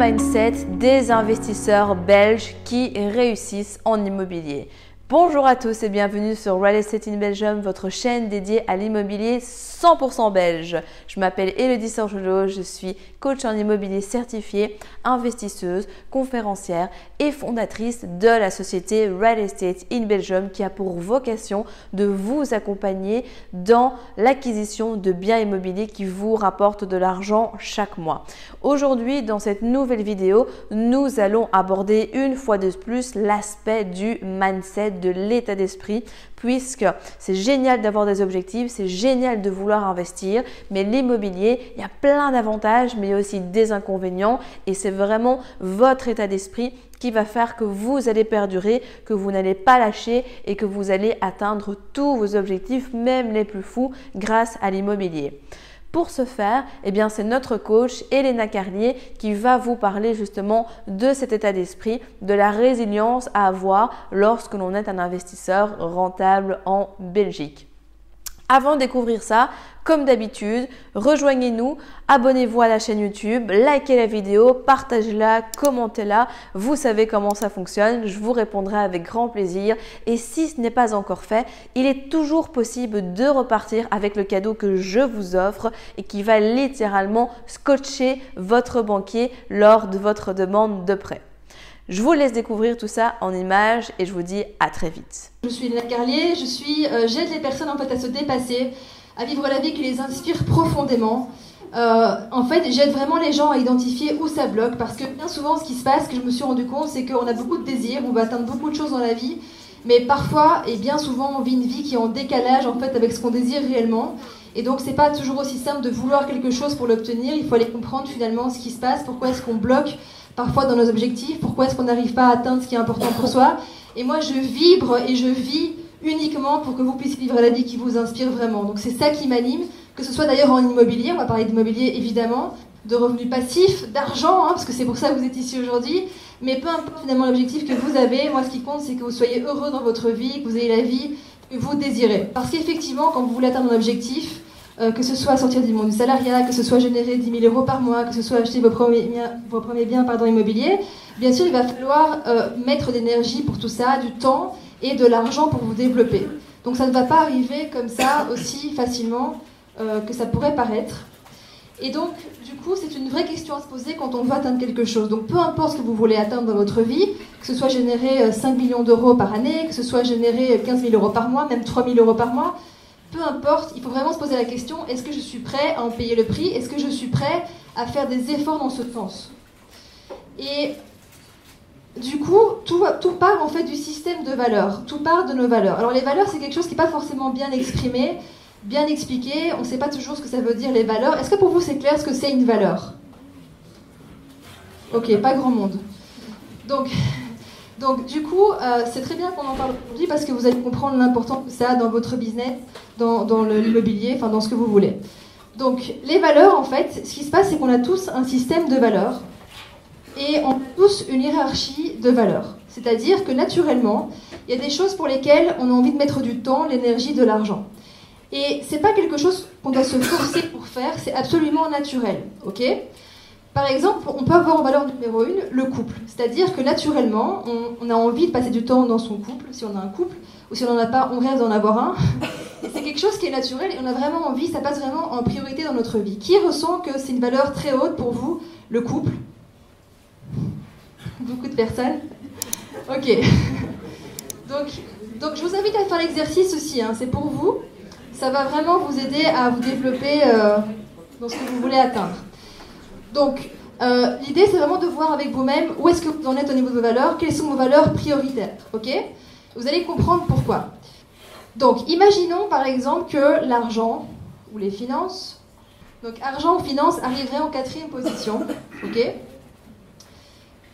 mindset des investisseurs belges qui réussissent en immobilier? Bonjour à tous et bienvenue sur Real Estate in Belgium, votre chaîne dédiée à l'immobilier 100% belge. Je m'appelle Elodie Sorgelot, je suis coach en immobilier certifié, investisseuse, conférencière et fondatrice de la société Real Estate in Belgium qui a pour vocation de vous accompagner dans l'acquisition de biens immobiliers qui vous rapportent de l'argent chaque mois. Aujourd'hui, dans cette nouvelle vidéo, nous allons aborder une fois de plus l'aspect du mindset de l'état d'esprit, puisque c'est génial d'avoir des objectifs, c'est génial de vouloir investir, mais l'immobilier, il y a plein d'avantages, mais il y a aussi des inconvénients, et c'est vraiment votre état d'esprit qui va faire que vous allez perdurer, que vous n'allez pas lâcher et que vous allez atteindre tous vos objectifs, même les plus fous, grâce à l'immobilier. Pour ce faire, eh bien, c'est notre coach Elena Carlier qui va vous parler justement de cet état d'esprit, de la résilience à avoir lorsque l'on est un investisseur rentable en Belgique. Avant de découvrir ça, comme d'habitude, rejoignez-nous, abonnez-vous à la chaîne YouTube, likez la vidéo, partagez-la, commentez-la. Vous savez comment ça fonctionne, je vous répondrai avec grand plaisir. Et si ce n'est pas encore fait, il est toujours possible de repartir avec le cadeau que je vous offre et qui va littéralement scotcher votre banquier lors de votre demande de prêt. Je vous laisse découvrir tout ça en images et je vous dis à très vite. Je suis Léna Carlier, je suis euh, j'aide les personnes en fait à se dépasser, à vivre la vie qui les inspire profondément. Euh, en fait, j'aide vraiment les gens à identifier où ça bloque parce que bien souvent, ce qui se passe, que je me suis rendu compte, c'est qu'on a beaucoup de désirs, on va atteindre beaucoup de choses dans la vie, mais parfois et bien souvent, on vit une vie qui est en décalage en fait avec ce qu'on désire réellement. Et donc, c'est pas toujours aussi simple de vouloir quelque chose pour l'obtenir. Il faut aller comprendre finalement ce qui se passe, pourquoi est-ce qu'on bloque parfois dans nos objectifs, pourquoi est-ce qu'on n'arrive pas à atteindre ce qui est important pour soi. Et moi, je vibre et je vis uniquement pour que vous puissiez vivre la vie qui vous inspire vraiment. Donc c'est ça qui m'anime, que ce soit d'ailleurs en immobilier, on va parler d'immobilier évidemment, de revenus passifs, d'argent, hein, parce que c'est pour ça que vous êtes ici aujourd'hui, mais peu importe finalement l'objectif que vous avez, moi ce qui compte c'est que vous soyez heureux dans votre vie, que vous ayez la vie que vous désirez. Parce qu'effectivement, quand vous voulez atteindre un objectif, euh, que ce soit sortir du monde du salariat, que ce soit générer 10 000 euros par mois, que ce soit acheter vos premiers, biens pardon, immobiliers, bien sûr, il va falloir euh, mettre d'énergie pour tout ça, du temps et de l'argent pour vous développer. Donc ça ne va pas arriver comme ça aussi facilement euh, que ça pourrait paraître. Et donc, du coup, c'est une vraie question à se poser quand on veut atteindre quelque chose. Donc, peu importe ce que vous voulez atteindre dans votre vie, que ce soit générer 5 millions d'euros par année, que ce soit générer 15 000 euros par mois, même 3 000 euros par mois, peu importe, il faut vraiment se poser la question, est-ce que je suis prêt à en payer le prix? Est-ce que je suis prêt à faire des efforts dans ce sens? Et du coup, tout, part en fait du système de valeurs, tout part de nos valeurs. Alors les valeurs, c'est quelque chose qui n'est pas forcément bien exprimé, bien expliqué, on ne sait pas toujours ce que ça veut dire les valeurs. Est-ce que pour vous c'est clair ce que c'est une valeur? Ok, pas grand monde. Donc, donc du coup, euh, c'est très bien qu'on en parle aujourd'hui parce que vous allez comprendre l'importance que ça a dans votre business, dans, dans l'immobilier, enfin dans ce que vous voulez. Donc les valeurs, en fait, ce qui se passe, c'est qu'on a tous un système de valeurs et on a tous une hiérarchie de valeurs. C'est-à-dire que naturellement, il y a des choses pour lesquelles on a envie de mettre du temps, l'énergie, de l'argent. Et c'est pas quelque chose qu'on doit se forcer pour faire, c'est absolument naturel, ok? Par exemple, on peut avoir en valeur numéro une le couple. C'est-à-dire que naturellement, on, a envie de passer du temps dans son couple, si on a un couple, ou si on n'en a pas, on rêve d'en avoir un. c'est quelque chose qui est naturel et on a vraiment envie, ça passe vraiment en priorité dans notre vie. Qui ressent que c'est une valeur très haute pour vous, le couple? Beaucoup de personnes Ok. Donc, donc je vous invite à faire l'exercice aussi, hein. c'est pour vous. Ça va vraiment vous aider à vous développer euh, dans ce que vous voulez atteindre. Donc, euh, l'idée, c'est vraiment de voir avec vous-même où est-ce que vous en êtes au niveau de vos valeurs, quelles sont vos valeurs prioritaires. Ok? Vous allez comprendre pourquoi. Donc, imaginons par exemple que l'argent ou les finances, donc argent ou finances arriverait en quatrième position. Ok?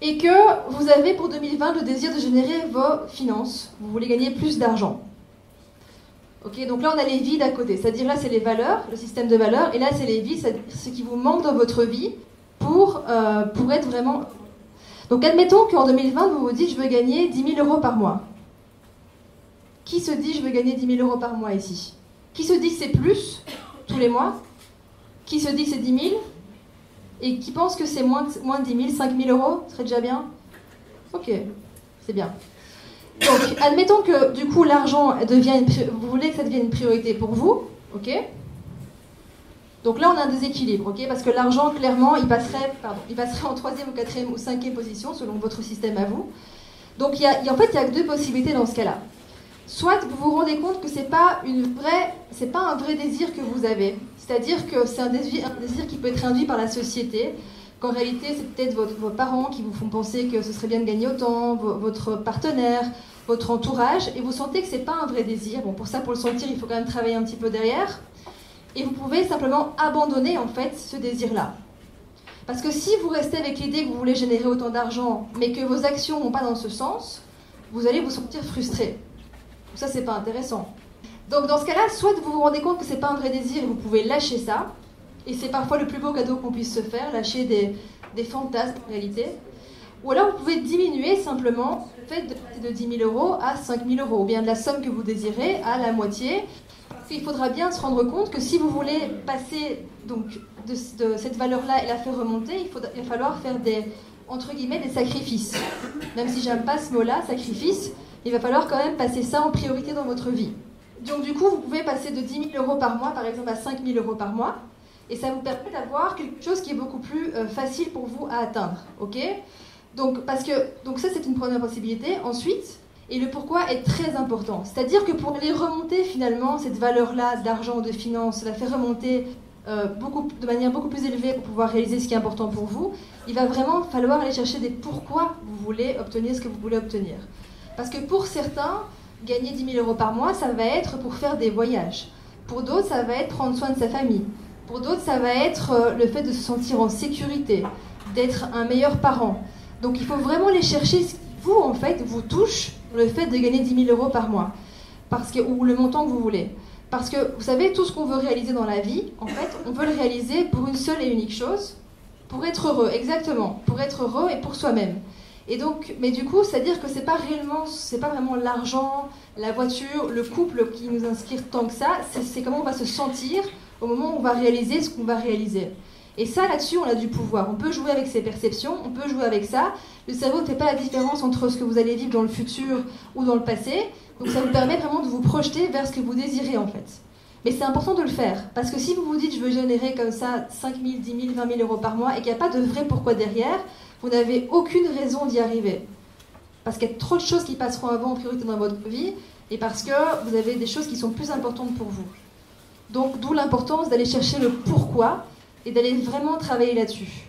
Et que vous avez pour 2020 le désir de générer vos finances, vous voulez gagner plus d'argent. Ok, donc là on a les vies d'à côté, c'est-à-dire là c'est les valeurs, le système de valeurs, et là c'est les vies, ce qui vous manque dans votre vie pour, euh, pour être vraiment. Donc admettons qu'en 2020 vous vous dites je veux gagner 10 000 euros par mois. Qui se dit je veux gagner 10 000 euros par mois ici? Qui se dit c'est plus tous les mois? Qui se dit c'est 10 000 Et qui pense que c'est moins, moins de 10 000, 5 000 euros? Ce serait déjà bien? Ok, c'est bien. Donc, admettons que du coup l'argent pri- vous voulez que ça devienne une priorité pour vous, ok? Donc là on a un déséquilibre, ok? Parce que l'argent clairement il passerait, il passerait en troisième ou quatrième ou cinquième position selon votre système à vous. Donc y y en fait il y a deux possibilités dans ce cas-là. Soit vous vous rendez compte que c'est pas une c'est pas un vrai désir que vous avez. C'est-à-dire que c'est un désir, un désir qui peut être induit par la société. Qu'en réalité, c'est peut-être vos parents qui vous font penser que ce serait bien de gagner autant, vo- votre partenaire, votre entourage, et vous sentez que c'est pas un vrai désir. Bon, pour ça, pour le sentir, il faut quand même travailler un petit peu derrière. Et vous pouvez simplement abandonner en fait ce désir-là. Parce que si vous restez avec l'idée que vous voulez générer autant d'argent, mais que vos actions vont pas dans ce sens, vous allez vous sentir frustré. Ça, c'est pas intéressant. Donc, dans ce cas-là, soit vous vous rendez compte que c'est pas un vrai désir vous pouvez lâcher ça, et c'est parfois le plus beau cadeau qu'on puisse se faire, lâcher des, des fantasmes en réalité. Ou alors vous pouvez diminuer simplement le fait de de 10 000 euros à 5 000 euros, ou bien de la somme que vous désirez à la moitié. Qu'il faudra bien se rendre compte que si vous voulez passer donc, de, cette valeur-là et la faire remonter, il, il va falloir faire des, entre guillemets, des sacrifices. Même si j'aime pas ce mot-là, sacrifice, il va falloir quand même passer ça en priorité dans votre vie. Donc du coup, vous pouvez passer de 10 000 euros par mois, par exemple, à 5 000 euros par mois. Et ça vous permet d'avoir quelque chose qui est beaucoup plus euh, facile pour vous à atteindre. Ok? Donc, parce que, donc ça, c'est une première possibilité. Ensuite, et le pourquoi est très important. C'est-à-dire que pour aller remonter finalement cette valeur-là d'argent ou de finance, la faire remonter euh, beaucoup, de manière beaucoup plus élevée pour pouvoir réaliser ce qui est important pour vous, il va vraiment falloir aller chercher des pourquoi vous voulez obtenir ce que vous voulez obtenir. Parce que pour certains, gagner 10 000 euros par mois, ça va être pour faire des voyages. Pour d'autres, ça va être prendre soin de sa famille. Pour d'autres, ça va être euh, le fait de se sentir en sécurité, d'être un meilleur parent. Donc il faut vraiment aller chercher ce qui vous, en fait, vous touche le fait de gagner 10 000 euros par mois. Parce que, ou le montant que vous voulez. Parce que vous savez, tout ce qu'on veut réaliser dans la vie, en fait, on veut le réaliser pour une seule et unique chose, pour être heureux, exactement, pour être heureux et pour soi-même. Et donc, mais du coup, c'est-à-dire que c'est pas réellement, c'est pas vraiment l'argent, la voiture, le couple qui nous inspire tant que ça, c'est comment on va se sentir au moment où on va réaliser ce qu'on va réaliser. Et ça, là-dessus, on a du pouvoir. On peut jouer avec ses perceptions, on peut jouer avec ça. Le cerveau ne fait pas la différence entre ce que vous allez vivre dans le futur ou dans le passé. Donc ça vous permet vraiment de vous projeter vers ce que vous désirez en fait. Mais c'est important de le faire. Parce que si vous vous dites je veux générer comme ça 5 000, 10 000, 20 000 euros par mois et qu'il n'y a pas de vrai pourquoi derrière, vous n'avez aucune raison d'y arriver. Parce qu'il y a trop de choses qui passeront avant en priorité dans votre vie et parce que vous avez des choses qui sont plus importantes pour vous. Donc d'où l'importance d'aller chercher le pourquoi et d'aller vraiment travailler là-dessus.